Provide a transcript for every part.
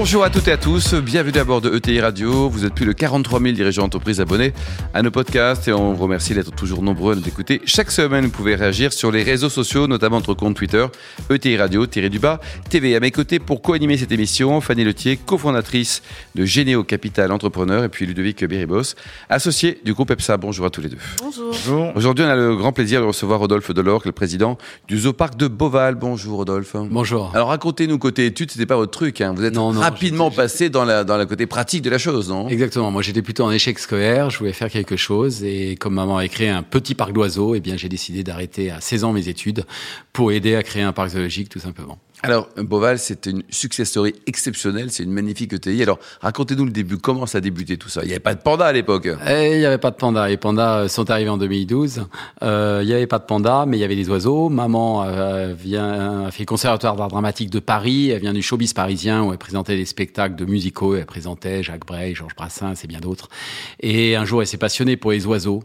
Bonjour à toutes et à tous, bienvenue à bord de ETI Radio. Vous êtes plus de 43 000 dirigeants d'entreprise abonnés à nos podcasts et on vous remercie d'être toujours nombreux à nous écouter. Chaque semaine, vous pouvez réagir sur les réseaux sociaux, notamment notre compte Twitter, ETI Radio, tiré du bas, TV. À mes côtés, pour co-animer cette émission, Fanny Letier, cofondatrice de Généo Capital Entrepreneur, et puis Ludovic Beribos, associé du groupe EPSA. Bonjour à tous les deux. Bonjour. Aujourd'hui, on a le grand plaisir de recevoir Rodolphe Delors, le président du Zoo Parc de Beauval. Bonjour Rodolphe. Bonjour. Alors racontez-nous côté études, c'était pas votre truc, hein. vous êtes Non, non, rapidement passé dans la dans la côté pratique de la chose, non? Exactement. Moi, j'étais plutôt en échec scolaire. Je voulais faire quelque chose. Et comme maman a créé un petit parc d'oiseaux, eh bien, j'ai décidé d'arrêter à 16 ans mes études pour aider à créer un parc zoologique, tout simplement. Alors, Beauval, c'est une success story exceptionnelle, c'est une magnifique ETI. Alors, racontez-nous le début, comment ça a débuté tout ça? Il n'y avait pas de panda à l'époque Et il n'y avait pas de panda. Les pandas sont arrivés en 2012. Euh, il n'y avait pas de panda, mais il y avait des oiseaux. Maman euh, vient, a fait le conservatoire d'art dramatique de Paris. Elle vient du showbiz parisien où elle présentait des spectacles de musicaux. Elle présentait Jacques Brel, Georges Brassens et bien d'autres. Et un jour, elle s'est passionnée pour les oiseaux.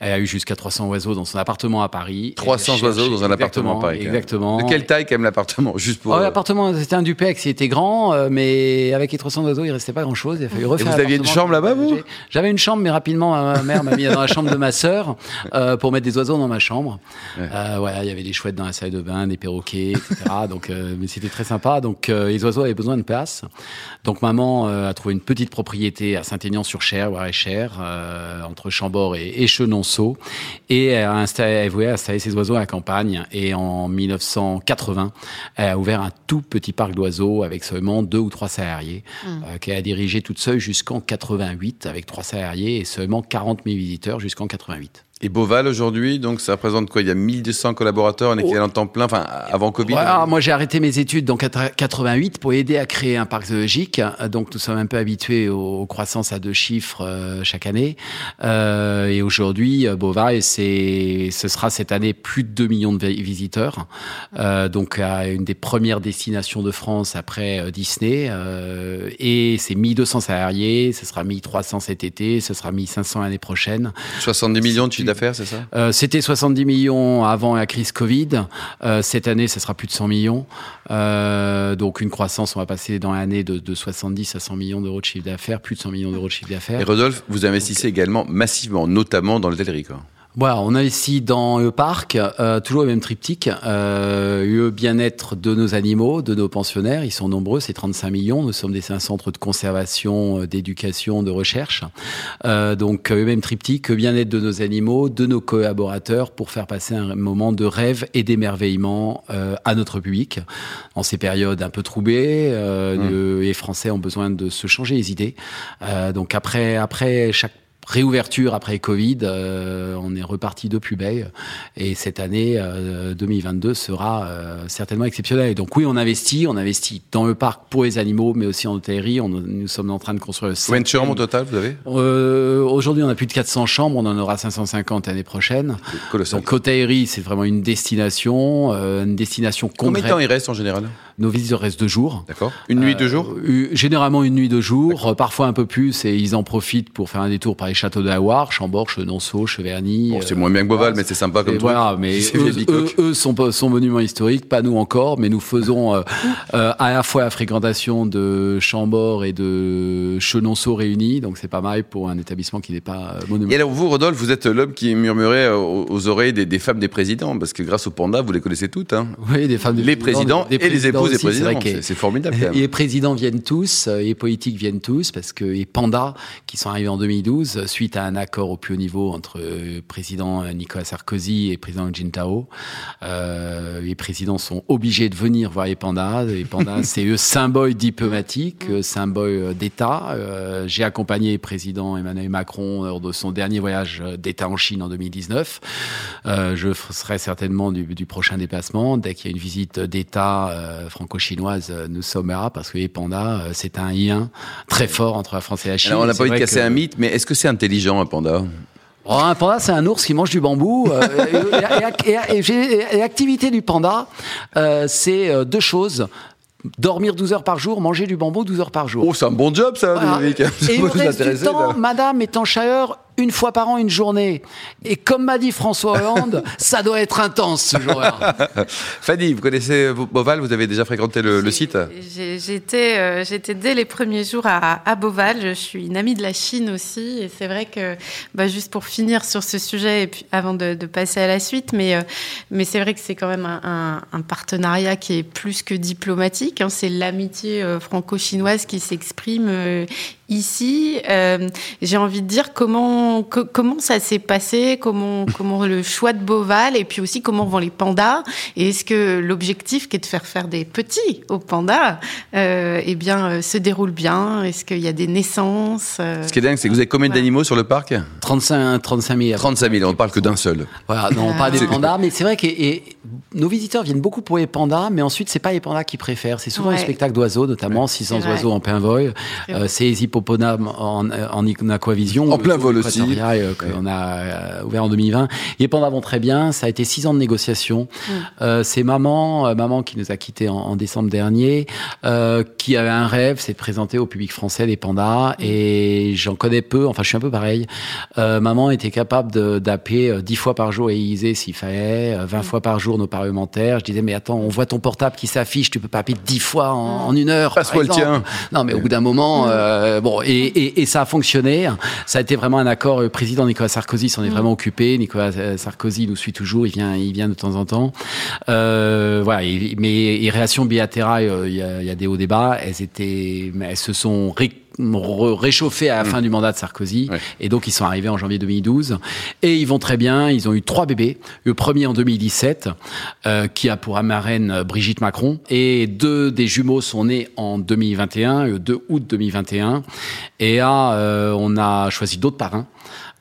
Elle a eu jusqu'à 300 oiseaux dans son appartement à Paris. 300 oiseaux dans un appartement à Paris. Exactement. De quelle taille quand même l'appartement? Juste pour. Oh, l'appartement, c'était un duplex, il était grand, euh, mais avec les 300 oiseaux, il restait pas grand chose. Il a fallu refaire. Et vous aviez une chambre là-bas, vous J'avais une chambre, mais rapidement, ma mère m'a mis dans la chambre de ma sœur euh, pour mettre des oiseaux dans ma chambre. Ouais. Euh, voilà, il y avait des chouettes dans la salle de bain, des perroquets, etc. donc, euh, mais c'était très sympa. Donc, euh, les oiseaux avaient besoin de place. Donc, maman a trouvé une petite propriété à Saint-Aignan-sur-Cher, Loire-et-Cher, entre Chambord et, et Chenonceau, et elle, a installé, elle voulait installer ses oiseaux à la campagne. Et en 1980, elle a ouvert un tout petit parc d'oiseaux avec seulement deux ou trois salariés, mmh. euh, qu'elle a dirigé toute seule jusqu'en 88 avec trois salariés et seulement 40 000 visiteurs jusqu'en 88. Et Beauval aujourd'hui, donc ça représente quoi? Il y a 1200 collaborateurs, un équivalent temps plein, enfin avant Covid? Voilà, moi j'ai arrêté mes études en 88 pour aider à créer un parc zoologique. Donc nous sommes un peu habitués aux croissances à deux chiffres euh, chaque année. Euh, et aujourd'hui, Beauval, c'est, ce sera cette année plus de 2 millions de visiteurs. Euh, donc à une des premières destinations de France après euh, Disney. Euh, et c'est 1200 salariés, ce sera 1300 cet été, ce sera 1500 l'année prochaine. 70 millions de chiffre d'affaires, c'est ça? Euh, C'était 70 millions avant la crise Covid. Euh, cette année, ça sera plus de 100 millions. Euh, donc une croissance, on va passer dans l'année de, de 70 à 100 millions d'euros de chiffre d'affaires, plus de 100 millions d'euros de chiffre d'affaires. Et Rodolphe, vous investissez également massivement, notamment dans l'hôtellerie, quoi. Voilà, on investit dans le parc, euh, toujours le même triptyque, euh, le bien-être de nos animaux, de nos pensionnaires, ils sont nombreux, c'est 35 millions, nous sommes des un centre de conservation, d'éducation, de recherche. Euh, donc le même triptyque, le bien-être de nos animaux, de nos collaborateurs, pour faire passer un moment de rêve et d'émerveillement euh, à notre public. En ces périodes un peu troublées, euh, mmh. les Français ont besoin de se changer les idées. Euh, donc après, après chaque réouverture après Covid, euh, on est reparti de plus belle et cette année euh, 2022 sera euh, certainement exceptionnelle. Et donc oui, on investit, on investit dans le parc pour les animaux, mais aussi en hôtellerie. On, nous sommes en train de construire. Combien de chambres au total vous avez Aujourd'hui, on a plus de 400 chambres, on en aura 550 l'année prochaine. Colossal. Donc hôtellerie, c'est vraiment une destination, euh, une destination concrète. Combien de temps il reste en général? Nos visiteurs restent deux jours. D'accord. Une nuit, deux jours euh, Généralement une nuit, deux jours. Parfois un peu plus et ils en profitent pour faire un détour par les châteaux de la Loire, Chambord, Chenonceau, Cheverny. Bon, c'est moins bien que Beauval, euh, mais c'est sympa comme truc. Voilà, mais eux, eux, eux, sont, sont monuments historiques, pas nous encore, mais nous faisons euh, euh, à la fois la fréquentation de Chambord et de Chenonceau réunis, donc c'est pas mal pour un établissement qui n'est pas monument. Et alors vous, Rodolphe, vous êtes l'homme qui murmurait aux, aux oreilles des, des, femmes des présidents, parce que grâce au panda, vous les connaissez toutes. Hein oui, des femmes des les présidents, des, des présidents et les épouses présidents. C'est formidable. Quand même. Présidents viennent tous, les politiques viennent tous, parce que les pandas qui sont arrivés en 2012, suite à un accord au plus haut niveau entre le président Nicolas Sarkozy et président Jintao, euh, les présidents sont obligés de venir voir les pandas. Les pandas, c'est le symbole diplomatique, le symbole d'État. Euh, J'ai accompagné le président Emmanuel Macron lors de son dernier voyage d'État en Chine en 2019. Euh, je serai certainement du, du prochain déplacement dès qu'il y a une visite d'État euh, franco-chinoise nous sommes là parce que les pandas, c'est un lien très fort entre la France et la Chine. Alors on n'a pas envie de casser que... un mythe, mais est-ce que c'est intelligent un panda? Oh, un panda, c'est un ours qui mange du bambou. Euh, et, et, et, et l'activité du panda, euh, c'est deux choses dormir 12 heures par jour, manger du bambou 12 heures par jour. Oh, c'est un bon job, ça, Voilà. Dominique. Et le reste du temps, madame est en chaleur une fois par an, une journée. Et comme m'a dit François Hollande, ça doit être intense ce jour-là. Fanny, vous connaissez Boval Vous avez déjà fréquenté le, le site J'étais, euh, j'étais dès les premiers jours à, à Beauval. Je suis une amie de la Chine aussi, et c'est vrai que, bah, juste pour finir sur ce sujet, et puis avant de, de passer à la suite, mais euh, mais c'est vrai que c'est quand même un, un- un partenariat qui est plus que diplomatique. hein. c'est l'amitié euh, franco-chinoise qui s'exprime. euh, Ici, euh, j'ai envie de dire comment co- comment ça s'est passé, comment comment le choix de Beauval et puis aussi comment vont les pandas et est-ce que l'objectif qui est de faire faire des petits aux pandas, euh, eh bien, euh, se déroule bien? Est-ce qu'il y a des naissances euh, Ce qui est dingue, c'est que vous avez combien d'animaux sur le parc? 35, 35 000. 35 000, on ne parle que d'un seul. Voilà, non, Ah. pas des pandas, mais c'est vrai que et nos visiteurs viennent beaucoup pour les pandas, mais ensuite c'est pas les pandas qu'ils préfèrent. C'est souvent Ouais. les spectacles d'oiseaux, notamment 600 C'est vrai. oiseaux en plein vol. C'est Euh, c'est les hippopotames en, en, en aquavision. En plein Le vol aussi. Équatorial, euh, qu'on a euh, ouvert en 2020. Les pandas vont très bien. Ça a été six ans de négociation. Mm. Euh, c'est maman, euh, maman qui nous a quittés en, en décembre dernier, euh, qui avait un rêve, c'est de présenter au public français des pandas. Et j'en connais peu. Enfin, je suis un peu pareil. Euh, maman était capable de- d'appeler 10 fois par jour Élysée s'il fallait, euh, 20 fois par jour nos parlementaires. Je disais, mais attends, on voit ton portable qui s'affiche, tu peux pas appeler 10 fois en, en une heure. Passe-moi le tien. Non, mais au bout d'un moment, euh, bon, et, et, et ça a fonctionné. Ça a été vraiment un accord. Le président Nicolas Sarkozy s'en est vraiment occupé. Nicolas euh, Sarkozy nous suit toujours. Il vient, il vient de temps en temps. Euh, voilà. et- mais les relations bilatérales, euh, il y, a, il y a des hauts débats. Elles étaient, elles se sont ré- réchauffées à la fin du mandat de Sarkozy. Ouais. Et donc, ils sont arrivés en janvier 2012. Et ils vont très bien. Ils ont eu trois bébés. Le premier en 2017, euh, qui a pour marraine euh, Brigitte Macron. Et deux des jumeaux sont nés en 2021, le 2 août 2021. Et là, euh, on a choisi d'autres parrains.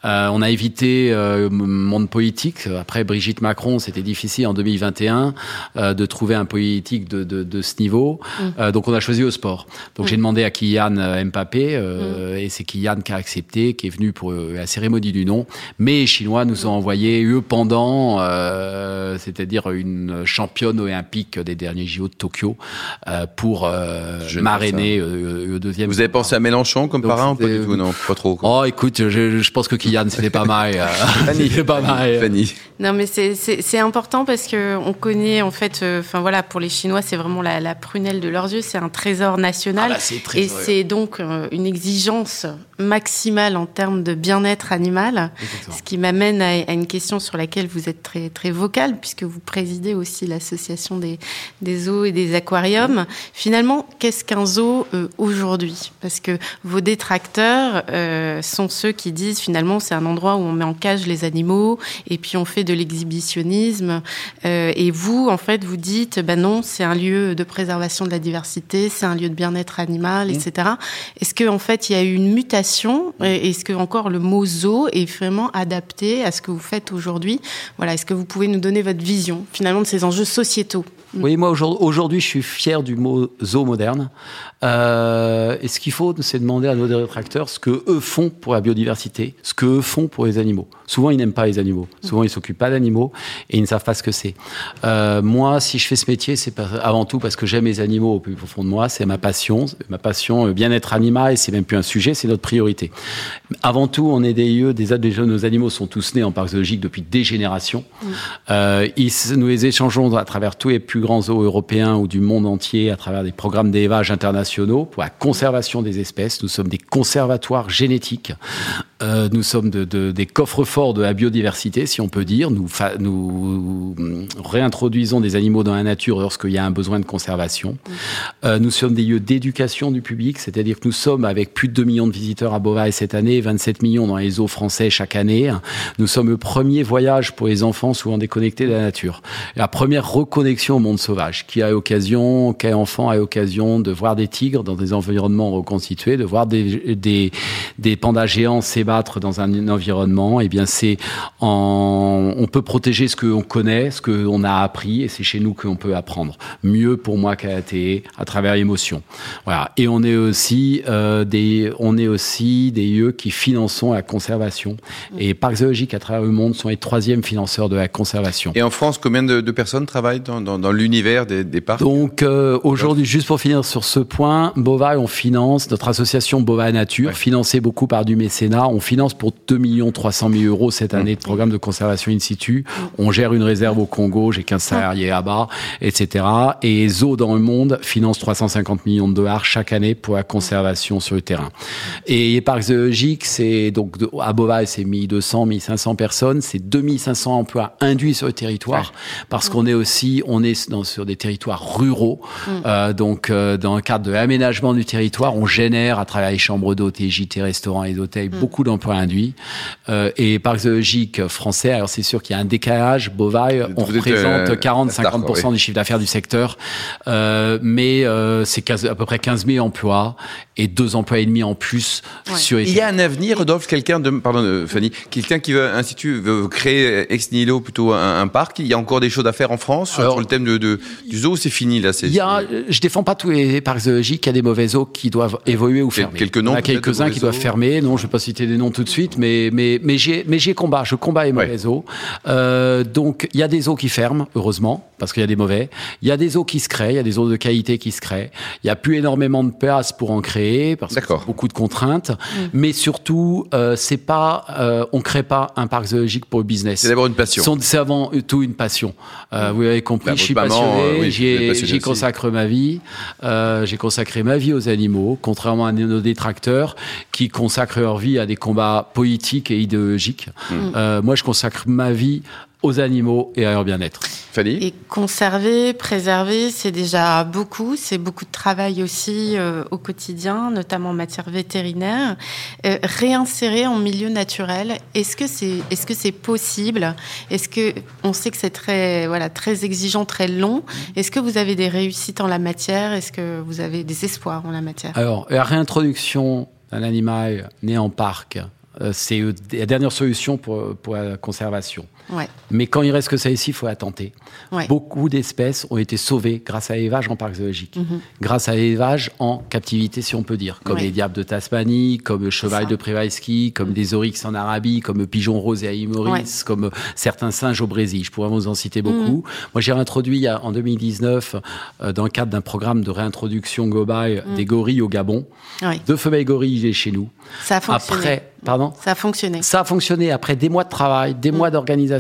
Euh, on a évité euh, le monde politique. Après Brigitte Macron, c'était difficile en 2021 euh, de trouver un politique de, de, de ce niveau. Euh, donc on a choisi le sport. Donc j'ai demandé à Kylian euh, Mbappé, euh, et c'est Kylian qui a accepté, qui est venu pour euh, la cérémonie du nom. Mais les Chinois nous ont envoyé eux pendant, euh, c'est-à-dire une championne olympique des derniers JO de Tokyo, euh, pour euh, marrainer euh, le deuxième. Vous avez pensé à Mélenchon comme Donc, parrain ou pas du tout? Non, pas trop. quoi. Oh, écoute, je, je pense que Kylian, c'était pas mal. euh, c'était pas mal. Fanny. Non, mais c'est- c'est c'est important parce que on connaît en fait, euh, enfin voilà, pour les Chinois, c'est vraiment la, la prunelle de leurs yeux. C'est un trésor national. Ah bah, c'est très et c'est donc euh, une exigence maximale en termes de bien-être animal. Exactement. Ce qui m'amène à, à une question sur laquelle vous êtes très, très vocal, puisque vous présidez aussi l'association des, des zoos et des aquariums. Finalement, qu'est-ce qu'un zoo euh, aujourd'hui? Parce que vos détracteurs euh, sont ceux qui disent finalement c'est un endroit où on met en cage les animaux et puis on fait de l'exhibitionnisme. Euh, et vous, en fait, vous dites ben non, c'est un lieu de préservation de la diversité, c'est un lieu de bien-être animal, etc. Est-ce que en fait il y a eu une mutation Est-ce que encore le mot zoo est vraiment adapté à ce que vous faites aujourd'hui? Voilà, est-ce que vous pouvez nous donner votre vision finalement de ces enjeux sociétaux? Oui, moi aujourd'hui, je suis fier du mot zoo moderne. Euh, et ce qu'il faut, c'est demander à nos détracteurs ce que eux font pour la biodiversité, ce que eux font pour les animaux. Souvent, ils n'aiment pas les animaux. Souvent, ils s'occupent pas d'animaux et ils ne savent pas ce que c'est. Euh, moi, si je fais ce métier, c'est avant tout parce que j'aime les animaux au plus profond de moi. C'est ma passion, ma passion, le bien-être animal. Et c'est même plus un sujet, c'est notre priorité. Avant tout, on est des lieux, des, des nos animaux sont tous nés en parc zoologique depuis des générations. Euh, ils, nous les échangeons à travers tous les plus grands zoos européens ou du monde entier, à travers des programmes d'élevage internationaux pour la conservation des espèces. Nous sommes des conservatoires génétiques. Euh, nous sommes de, de- des coffres-forts de la biodiversité, si on peut dire. Nous, réintroduisons des animaux dans la nature lorsqu'il y a un besoin de conservation. Euh, nous sommes des lieux d'éducation du public, c'est-à-dire que nous sommes avec plus de 2 millions de visiteurs à Beauvais cette année, 27 millions dans les zoos français chaque année. Nous sommes le premier voyage pour les enfants souvent déconnectés de la nature. La première reconnexion au monde sauvage. Qui a l'occasion, quel enfant a l'occasion de voir des tigres dans des environnements reconstitués, de voir des, des, des pandas géants s'ébattre battre dans un environnement, eh bien c'est en, on peut protéger ce qu'on connaît, ce qu'on a appris, et c'est chez nous qu'on peut apprendre. Mieux pour moi qu'à ATE, à travers l'émotion. Voilà. Et on est aussi euh, des, on est aussi des lieux qui finançons la conservation. Et Parcs zoologiques à travers le monde sont les troisièmes financeurs de la conservation. Et en France, combien de, de personnes travaillent dans, dans, dans l'univers des, des, parcs Donc euh, aujourd'hui, juste pour finir sur ce point, Bova, on finance notre association Bova Nature, ouais. financée beaucoup par du mécénat. On finance pour 2 300 000 euros cette année de programme de conservation in situ. On gère une réserve au Congo, j'ai 15 salariés là-bas, etc. Et Zoo dans le monde finance 350 millions de dollars chaque année pour la conservation sur le terrain. Et les parcs zoologiques, c'est donc à Bova, c'est 1200, 1500 personnes, c'est 2500 emplois induits sur le territoire, ouais. parce qu'on est aussi, on est dans, sur des territoires ruraux. Mm. Euh, donc, euh, dans le cadre de l'aménagement du territoire, on génère à travers les chambres d'hôtes, JT, restaurants et d'hôtels mm. beaucoup d'emplois induits. Euh, et parcs zoologiques français, alors c'est sûr qu'il y a un décalage. Bovaille, on représente 40-50% oui. du chiffre d'affaires du secteur, euh, mais c'est à peu près 15 000 emplois et deux emplois et demi en plus ouais. sur. Il y a un avenir, Rodolphe, quelqu'un de, pardon, Fanny, quelqu'un qui veut institut veut créer ex nihilo plutôt un, un, parc. Il y a encore des choses à faire en France Alors, sur le thème de, de du zoo. C'est fini là. Il y a, je défends pas tous les parcs zoologiques. Il y a des mauvais zoos qui doivent évoluer ou fermer. Quelques noms. Il y en a quelques-uns qui doivent fermer. Non, je vais pas citer des noms tout de suite, mais mais mais j'ai mais j'ai combat. Je combats les mauvais ouais. zoos. Euh, donc il y a des zoos qui ferment, heureusement, parce qu'il y a des mauvais. Il y a des zoos qui se créent. Il y a des zoos de qualité qui se créent. Il y a plus énormément de place pour en créer parce que beaucoup de contraintes. Mmh. Mais surtout, euh, c'est pas, euh, on crée pas un parc zoologique pour le business. C'est d'abord une passion. C'est avant tout une passion. Euh, mmh. Vous avez compris, bah, je suis passionné. Euh, oui, J'y consacre ma vie. Euh, J'ai consacré ma vie aux animaux, contrairement à nos détracteurs qui consacrent leur vie à des combats politiques et idéologiques. Mmh. moi, je consacre ma vie aux animaux et à leur bien-être. Fanny Et conserver, préserver, c'est déjà beaucoup. C'est beaucoup de travail aussi euh, au quotidien, notamment en matière vétérinaire. Euh, réinsérer en milieu naturel, est-ce que c'est est-ce que c'est possible? Est-ce que on sait que c'est très voilà très exigeant, très long? Est-ce que vous avez des réussites en la matière? Est-ce que vous avez des espoirs en la matière? Alors la réintroduction d'un animal né en parc euh, c'est la dernière solution pour, pour la conservation. Ouais. Mais quand il reste que ça ici, il faut la tenter. Ouais. Beaucoup d'espèces ont été sauvées grâce à l'élevage en parc zoologique, mm -hmm. grâce à l'élevage en captivité, si on peut dire, comme ouais. les diables de Tasmanie, comme le cheval de Przewalski, comme mm -hmm. des oryx en Arabie, comme le pigeon rose et à Maurice, comme certains singes au Brésil. Je pourrais vous en citer beaucoup. Mm -hmm. Moi, j'ai réintroduit en 2019, euh, dans le cadre d'un programme de réintroduction globale, des gorilles au Gabon. Deux femelles gorilles chez nous. Ça a fonctionné. Après, Pardon Ça a fonctionné. Ça a fonctionné après des mois de travail, des mois d'organisation,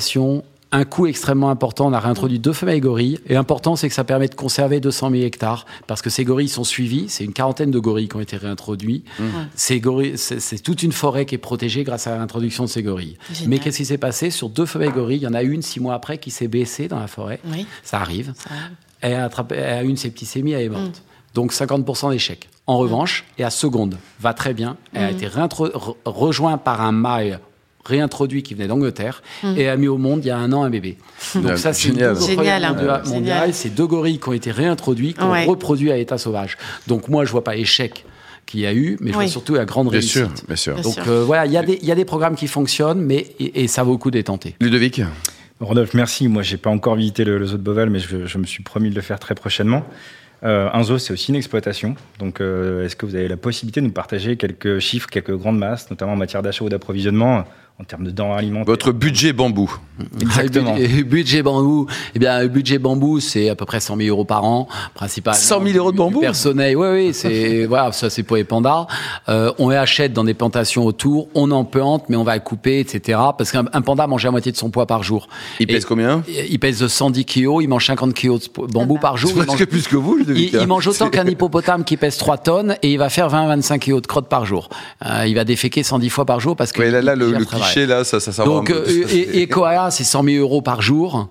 un coût extrêmement important. On a réintroduit deux femelles gorilles. Et l'important, c'est que ça permet de conserver 200 000 hectares parce que ces gorilles sont suivis. C'est une quarantaine de gorilles qui ont été réintroduits. Mmh. Ces gorilles, c'est toute une forêt qui est protégée grâce à l'introduction de ces gorilles. Génial. Mais qu'est-ce qui s'est passé Sur deux femelles gorilles, il y en a une six mois après qui s'est baissée dans la forêt. Oui. Ça arrive. Ça arrive. Elle, a attrapé, elle a eu une septicémie, elle est morte. Mmh. Donc 50% d'échec. En revanche, et à seconde, va très bien. Elle a été re rejointe par un mâle réintroduit qui venait d'Angleterre mmh. et a mis au monde il y a un an un bébé. Donc ça, c'est génial. génial hein. mondial. C'est deux gorilles qui ont été réintroduits, qui ont reproduit à l'état sauvage. Donc moi, je vois pas échec qu'il y a eu, mais je oui. vois surtout la grande bien réussite. Sûr, bien sûr. Donc euh, voilà, il y, a des, il y a des programmes qui fonctionnent, mais et, et ça vaut le coup d'être tenté. Ludovic Rodolphe, merci. Moi, j'ai pas encore visité le, le zoo de Beauval, mais je, je, me suis promis de le faire très prochainement. Euh, un zoo, c'est aussi une exploitation. Donc, euh, est-ce que vous avez la possibilité de nous partager quelques chiffres, quelques grandes masses, notamment en matière d'achat ou d'approvisionnement? En termes de denrées alimentaires. Votre budget bambou. Exactement. Le budget bambou, eh bien, le budget bambou, c'est à peu près 100 000 euros par an, principalement. 100 000 euros de bambou? Personnel, oui, oui, c'est, voilà, ça, c'est pour les pandas. Euh, on les achète dans des plantations autour, on en plante, mais on va le couper, etc. Parce qu'un panda mange la moitié de son poids par jour. Il pèse Et, combien? Il pèse 110 kilos, il mange 50 kilos de bambou par jour. Il mange plus que vous, il, il mange autant qu'un hippopotame qui pèse 3 tonnes et il va faire 20-25 kilos de crotte par jour. Euh, il va déféquer 110 fois par jour parce que. Ouais, là, là, le, le là, ça, ça, ça donc, euh, et, et Koala, c'est 100 000 euros par jour.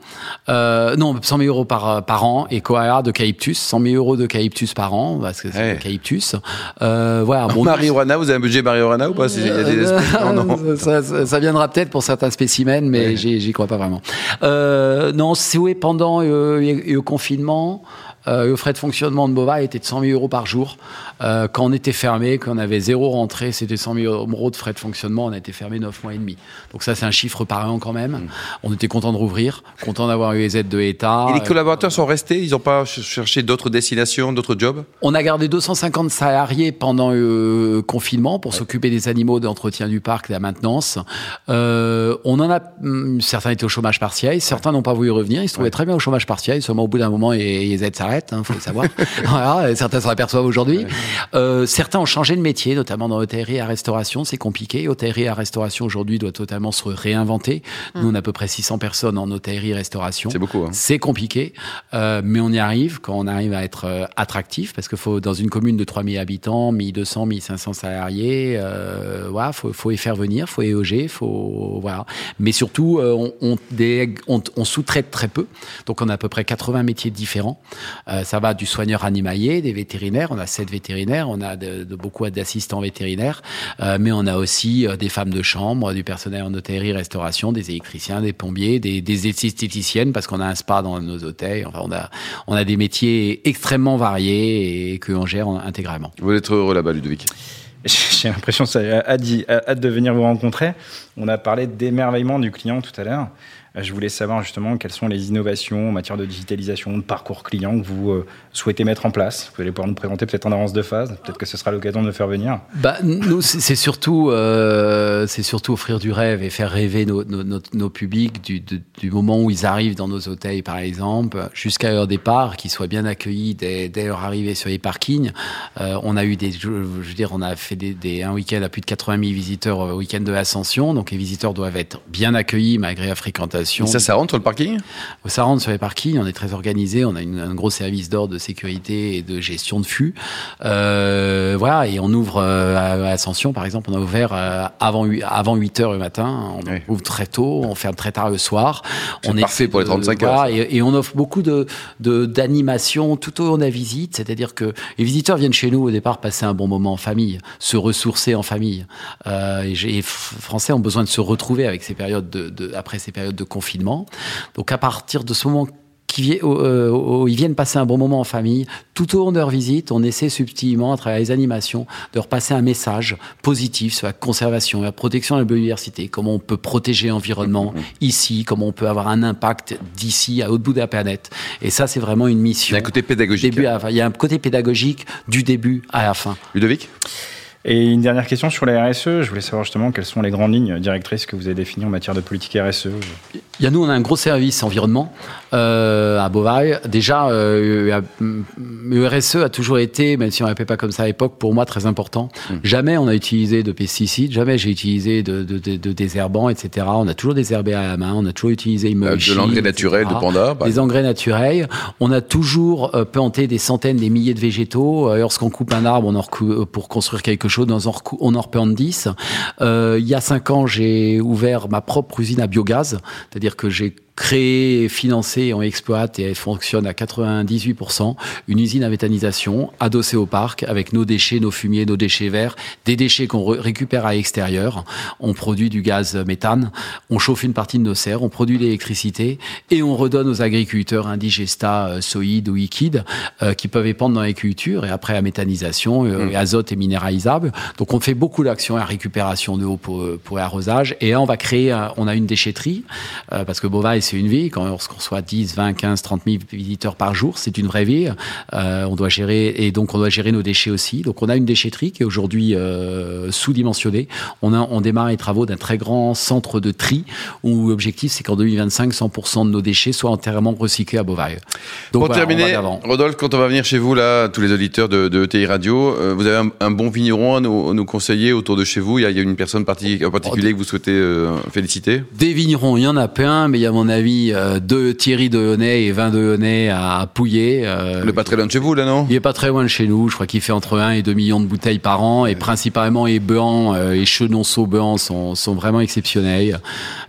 Euh, non, 100 000 euros par, par an. Et Koala d'eucalyptus, 100 000 euros d'eucalyptus par an, parce que c'est hey. l'eucalyptus. Euh, voilà. Bon, marijuana, vous avez un budget marijuana ou pas Il y a des espèces non, non. Ça, ça, ça, viendra peut-être pour certains spécimens, mais ouais. j'y crois pas vraiment. Euh, non, c'est pendant le confinement, euh, le frais de fonctionnement de Bova était de 100 000 euros par jour. Euh, quand on était fermé, quand on avait zéro rentrée, c'était 100 000 euros de frais de fonctionnement. On a été fermé 9 mois et demi. Donc ça, c'est un chiffre parlant quand même. Mm. On était content de rouvrir, content d'avoir eu les aides de l'État. Et les collaborateurs sont restés? Ils n'ont pas cherché d'autres destinations, d'autres jobs? On a gardé 250 salariés pendant le confinement pour s'occuper des animaux, d'entretien du parc, de la maintenance. Euh, on en a... Mm, certains étaient au chômage partiel, certains n'ont pas voulu revenir. Ils se trouvaient très bien au chômage partiel, seulement au bout d'un moment, les aides s'arrêtent, il hein, faut le savoir. voilà, certains s'en aperçoivent aujourd'hui. Euh, certains ont changé de métier, notamment dans l'hôtellerie à restauration. C'est compliqué. Hôtellerie à restauration aujourd'hui doit totalement se réinventer. Nous, on a à peu près 600 personnes en hôtellerie restauration. C'est beaucoup. Hein. C'est compliqué, euh, mais on y arrive quand on arrive à être euh, attractif, parce que faut dans une commune de 3000 habitants, 1200, 1500 salariés, euh, voilà, faut, faut y faire venir, faut y faut voilà. Mais surtout, euh, on, on, on, on sous-traite très peu, donc on a à peu près 80 métiers différents. Euh, ça va du soigneur animalier, des vétérinaires. On a sept vétérinaires, on a de, de beaucoup d'assistants vétérinaires, euh, mais on a aussi euh, des femmes de chambre, du personnel en hôtellerie, restauration, des électriciens, des plombiers, des, des esthéticiennes parce qu'on a un spa dans nos hôtels. Enfin, on a on a des métiers extrêmement variés et que on gère intégralement. Vous êtes heureux là-bas, Ludovic? J'ai l'impression que ça a hâte de venir vous rencontrer. On a parlé d'émerveillement du client tout à l'heure. Euh, je voulais savoir justement quelles sont les innovations en matière de digitalisation, de parcours client que vous euh, souhaitez mettre en place. Vous allez pouvoir nous présenter peut-être en avance de phase. Peut-être que ce sera l'occasion de le faire venir. Bah, c'est surtout, euh, surtout offrir du rêve et faire rêver nos, nos, publics du, du, moment où ils arrivent dans nos hôtels, par exemple, jusqu'à leur départ, qu'ils soient bien accueillis dès, dès, leur arrivée sur les parkings. On a eu des, je, dire, on a fait des, un week-end à plus de 80 000 visiteurs au week-end de l'Ascension. Donc les visiteurs doivent être bien accueillis malgré la fréquentation ça, ça rentre sur le parking? Ça rentre sur les parkings. On est très organisé. On a une, un gros service d'ordre de sécurité et de gestion de flux. Euh, voilà. Et on ouvre euh, à Ascension, par exemple, on a ouvert euh, avant, avant 8 heures le matin. On ouvre très tôt. On ferme très tard le soir. on est parfait pour les 35 heures. Et, et, on offre beaucoup de d'animation tout au long de la visite. C'est-à-dire que les visiteurs viennent chez nous au départ passer un bon moment en famille, se ressourcer en famille. Euh, et, les Français ont besoin de se retrouver avec ces périodes de, de après ces périodes de confinement. Donc à partir de ce moment qui euh, ils viennent passer un bon moment en famille. Tout au long de leur visite, on essaie subtilement, à travers les animations, de leur passer un message positif sur la conservation, la protection de la biodiversité, comment on peut protéger l'environnement mmh. ici, comment on peut avoir un impact d'ici à l'autre bout de la planète. Et ça, c'est vraiment une mission. Il y a un côté pédagogique. Début il y a un côté pédagogique du début à la fin. Ludovic? Et une dernière question sur la RSE. Je voulais savoir justement quelles sont les grandes lignes directrices que vous avez définies en matière de politique RSE. Il y a nous, on a un gros service environnement euh, à Beauvais. Déjà, euh, le RSE a toujours été, même si on l'appelait pas comme ça à l'époque, pour moi très important. Mmh. Jamais on a utilisé de pesticides, jamais j'ai utilisé de, de, de, de, désherbants, etc. On a toujours désherbé à la main, on a toujours utilisé euh, de l'engrais naturel de Panda. Des engrais naturels. On a toujours euh, planté des centaines, des milliers de végétaux. Euh, lorsqu'on coupe un arbre, on en pour construire quelque chose, on en replante 10. il y a cinq ans, j'ai ouvert ma propre usine à biogaz, c'est-à-dire que j'ai créé, financé, on exploite et elle fonctionne à 98%. Une usine à méthanisation adossée au parc avec nos déchets, nos fumiers, nos déchets verts, des déchets qu'on récupère à l'extérieur. On produit du gaz méthane, on chauffe une partie de nos serres, on produit l'électricité et on redonne aux agriculteurs un digesta euh, solide ou liquide euh, qui peuvent épandre dans l'agriculture et après la méthanisation, euh, mmh. azote et minéralisable. Donc on fait beaucoup d'actions à récupération de eau pour, pour l'arrosage et là on va créer, on a une déchetterie parce que Bova c'est une vie. Quand on reçoit 10, 20, 15, 30 000 visiteurs par jour, c'est une vraie vie. Euh, on doit gérer, et donc on doit gérer nos déchets aussi. Donc on a une déchetterie qui est aujourd'hui euh, sous-dimensionnée. On, a, on démarre les travaux d'un très grand centre de tri où l'objectif c'est qu'en 2025, 100% de nos déchets soient entièrement recyclés à Beauvais. Donc, Pour terminer, Rodolphe, quand on va venir chez vous, là, tous les auditeurs de, de ETI Radio, euh, vous avez un, bon vigneron à nous, nous, conseiller autour de chez vous il y, a, il y a une personne en particulier que vous souhaitez féliciter Des vignerons, il y en a plein, mais il y a mon avis euh, deux Thierry de Honnet et 20 de Honnet à Pouillet. Euh, il pas très loin de chez vous, là, non Il est pas très loin de chez nous. Je crois qu'il fait entre 1 et 2 millions de bouteilles par an. Et principalement, les Beans euh, et Chenonceau Beans sont, sont vraiment exceptionnels.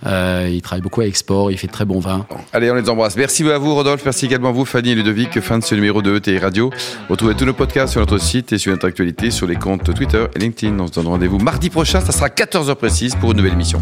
Euh, il travaille beaucoup à export. Il fait de très bons vins. Allez, on les embrasse. Merci à vous, Rodolphe. Merci également à vous, Fanny et Ludovic. Fin de ce numéro de ETI Radio. Retrouvez tous nos podcasts sur notre site et sur notre actualité sur les comptes Twitter et LinkedIn. On se donne rendez-vous mardi prochain. Ça sera 14h précise pour une nouvelle émission.